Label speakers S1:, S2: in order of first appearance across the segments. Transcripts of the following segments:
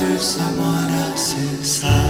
S1: someone else's
S2: life.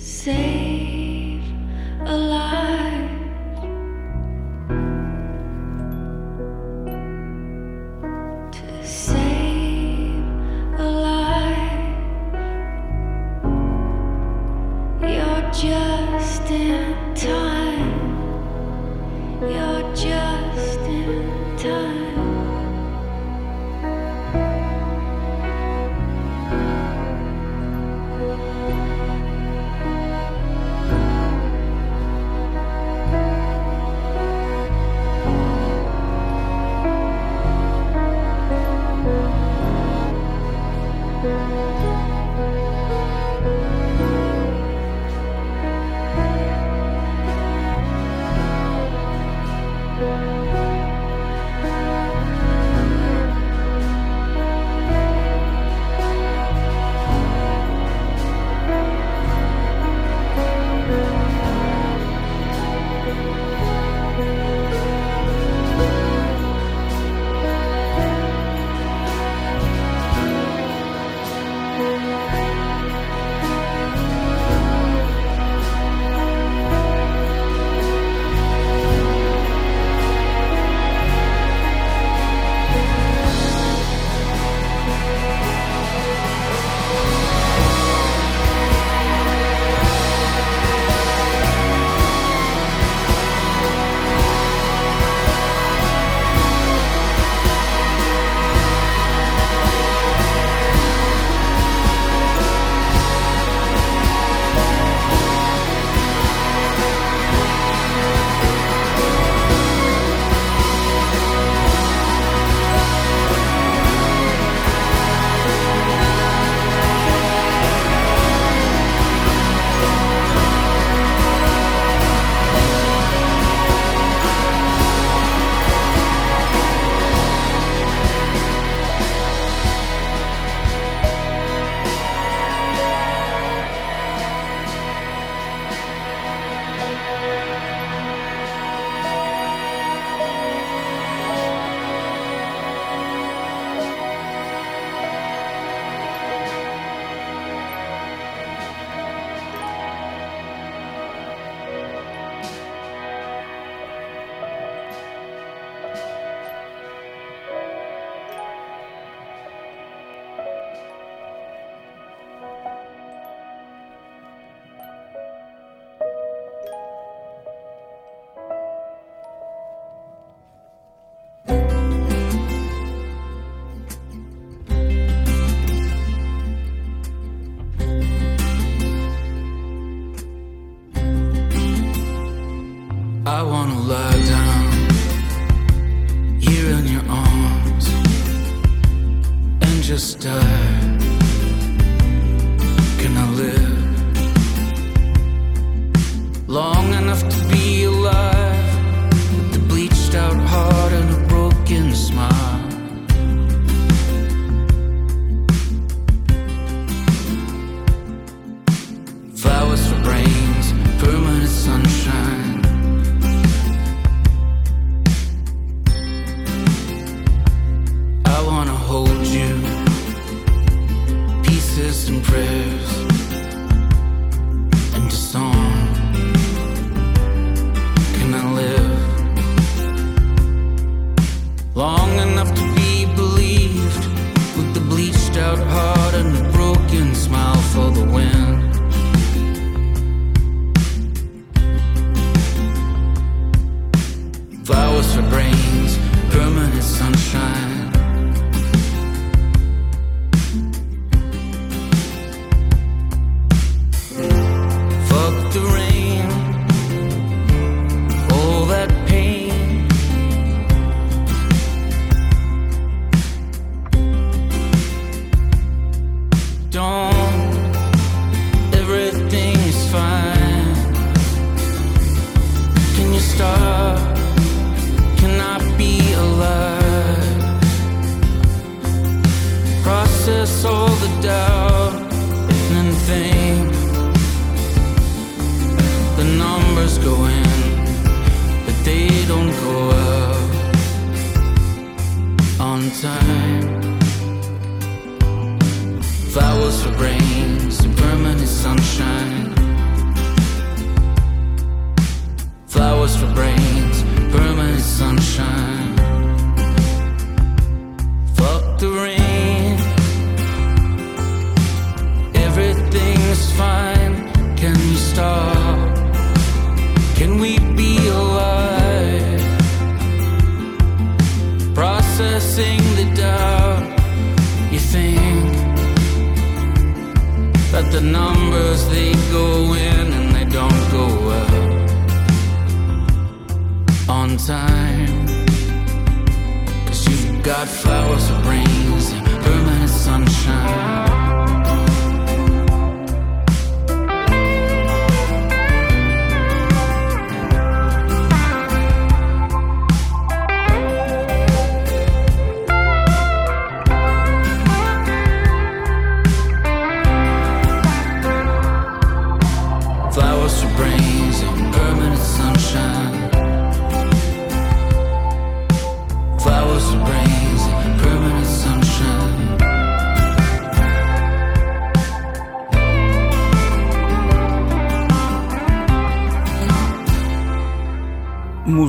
S3: save a life.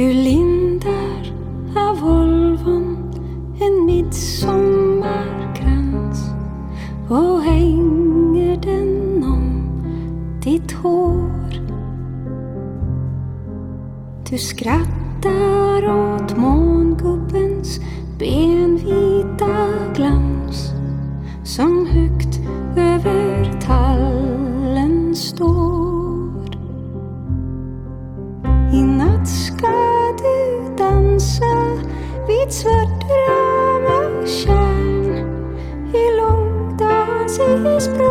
S4: Ur lindar av Volvon en midsommarkrans och hänger den om ditt hår. Du skrattar åt mångubbens benvita glans som högt över sitt svarte i av dans i
S5: språk.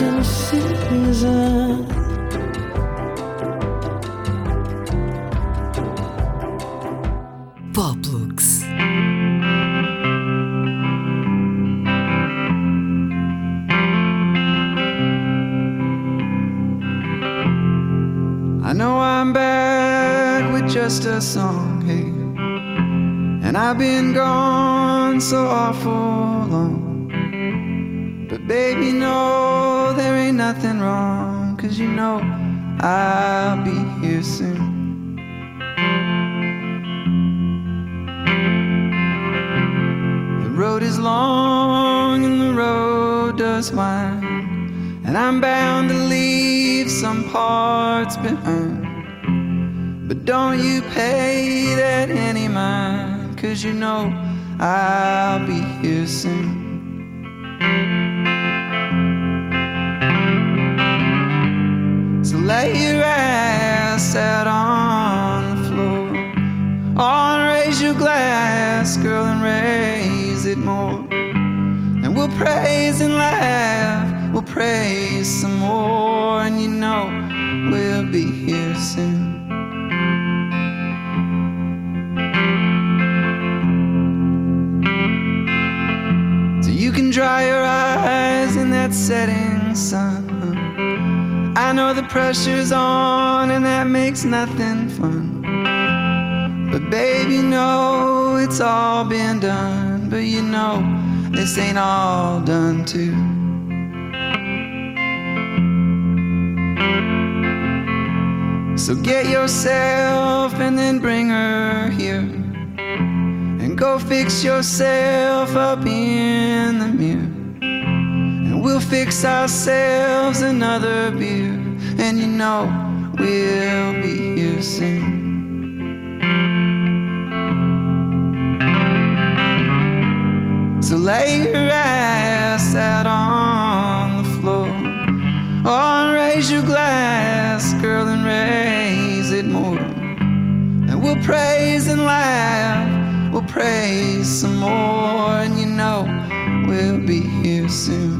S5: In season.
S6: Poplux.
S7: I know I'm back with just a song, hey. And I've been gone so awful you know I'll be here soon. The road is long and the road does wind. And I'm bound to leave some parts behind. But don't you pay that any mind, cause you know I'll be here soon. Laugh, some more. And you know we'll be here soon. So you can dry your eyes in that setting sun. I know the pressure's on and that makes nothing fun. But baby, know it's all been done. But you know this ain't all done too. So get yourself and then bring her here. And go fix yourself up in the mirror. And we'll fix ourselves another beer. And you know we'll be here soon. So lay your ass out on the floor. Or raise your glass, girl, and raise it more. And we'll praise and laugh, we'll praise some more. And you know we'll be here soon.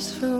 S8: just for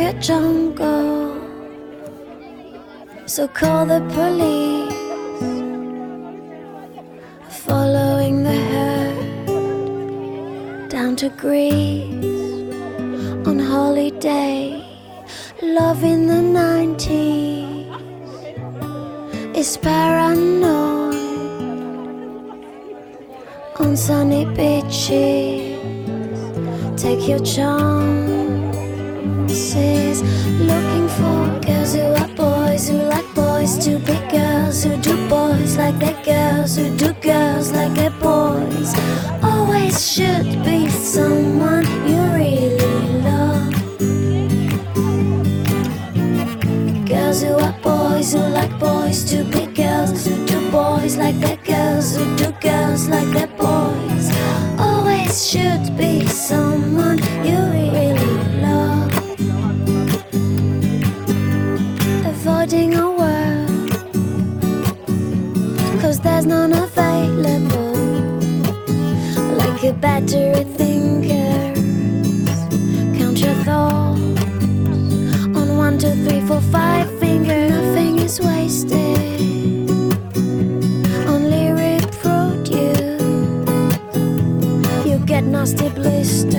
S8: a
S4: jungle. So call the police. Following the herd down to Greece on holiday. Love in the 90s is paranoid on sunny beaches. Take your Looking for girls who are boys who like boys to be girls who do boys like their girls who do girls like their boys. Always should be someone you really love. Girls who are boys who like boys to be girls who do boys like their girls who do girls like their boys. Always should be someone. Battery thinkers, count your thoughts on one, two, three, four, five fingers. Nothing is wasted. Only reproduce. You get nasty blisters.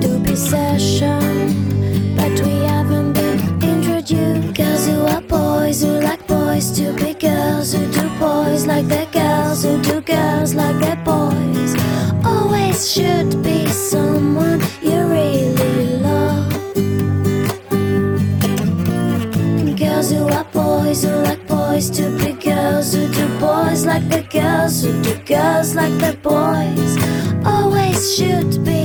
S4: Do Possession, but we haven't been introduced. Girls who are boys who like boys stupid girls who do boys like their girls who do girls like their this should be someone you really love. Girls who are boys who like boys to be girls who do boys like the girls who do girls like the boys always should be.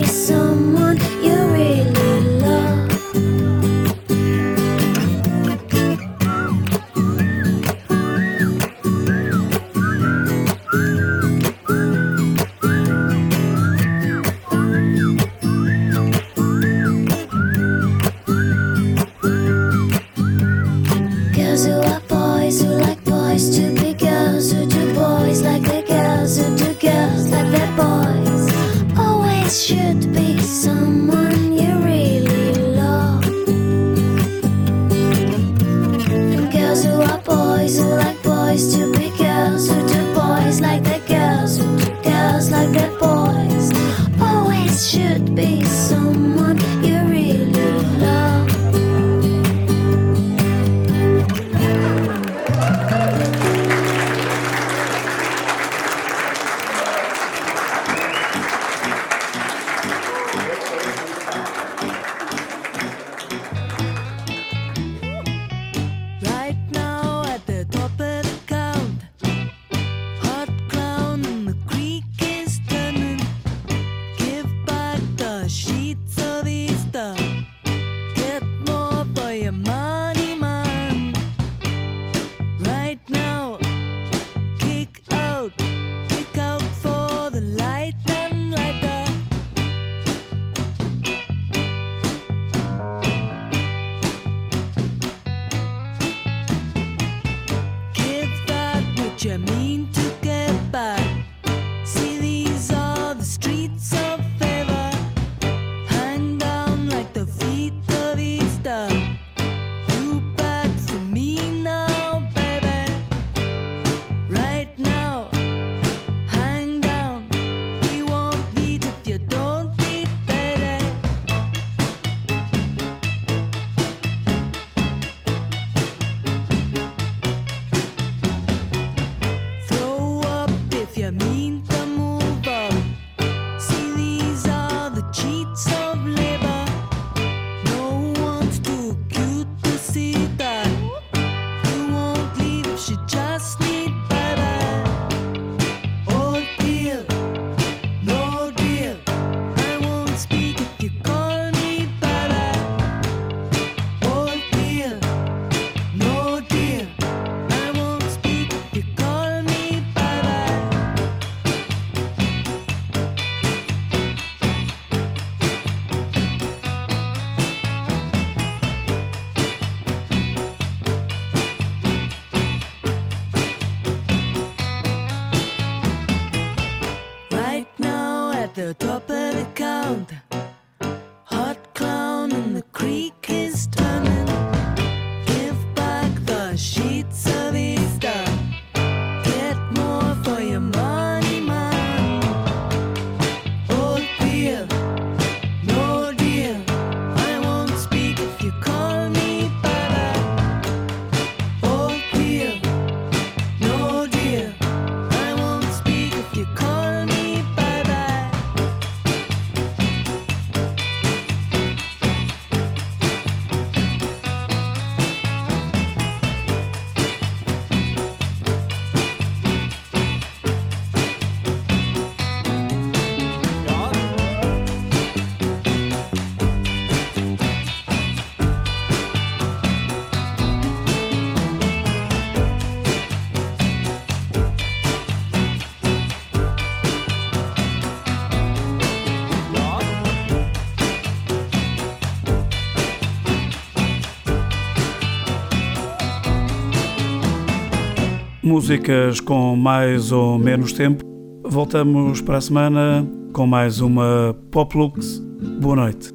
S9: Músicas com mais ou menos tempo. Voltamos para a semana com mais uma Pop Lux. Boa noite.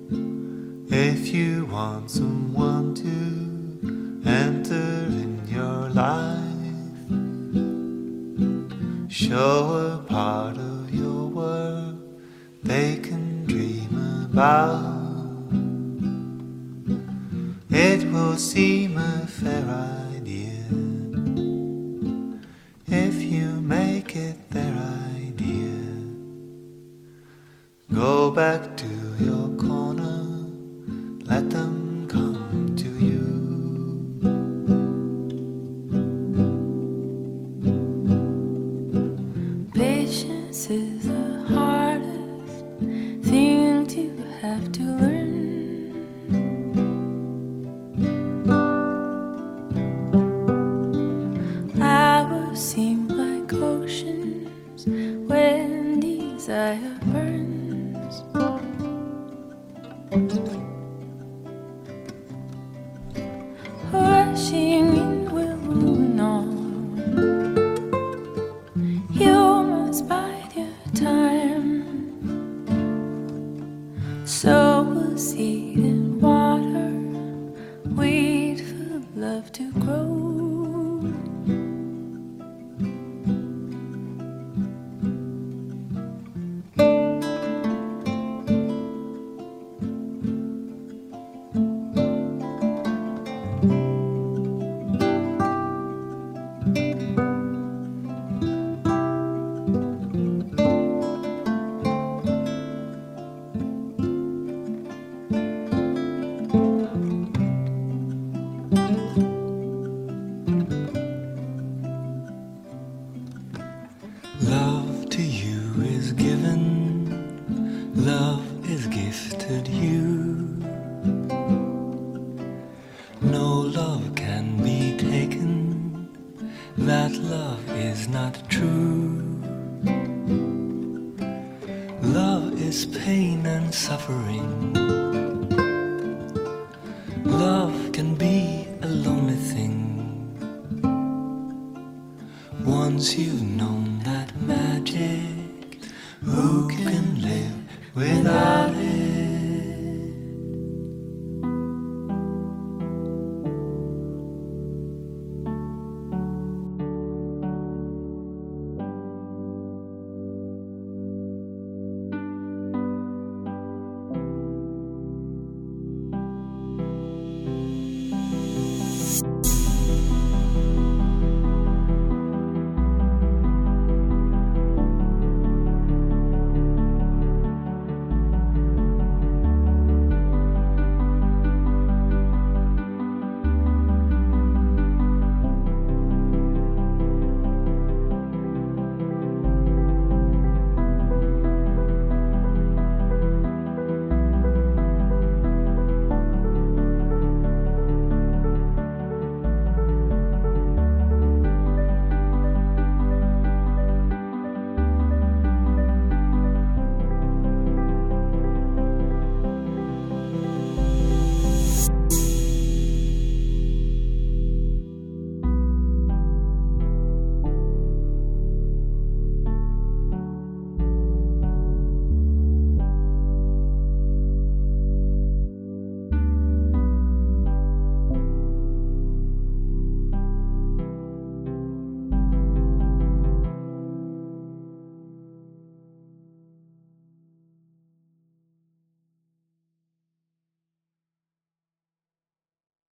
S1: If you want someone to enter in your life, show a part of your world they can dream about.
S5: have to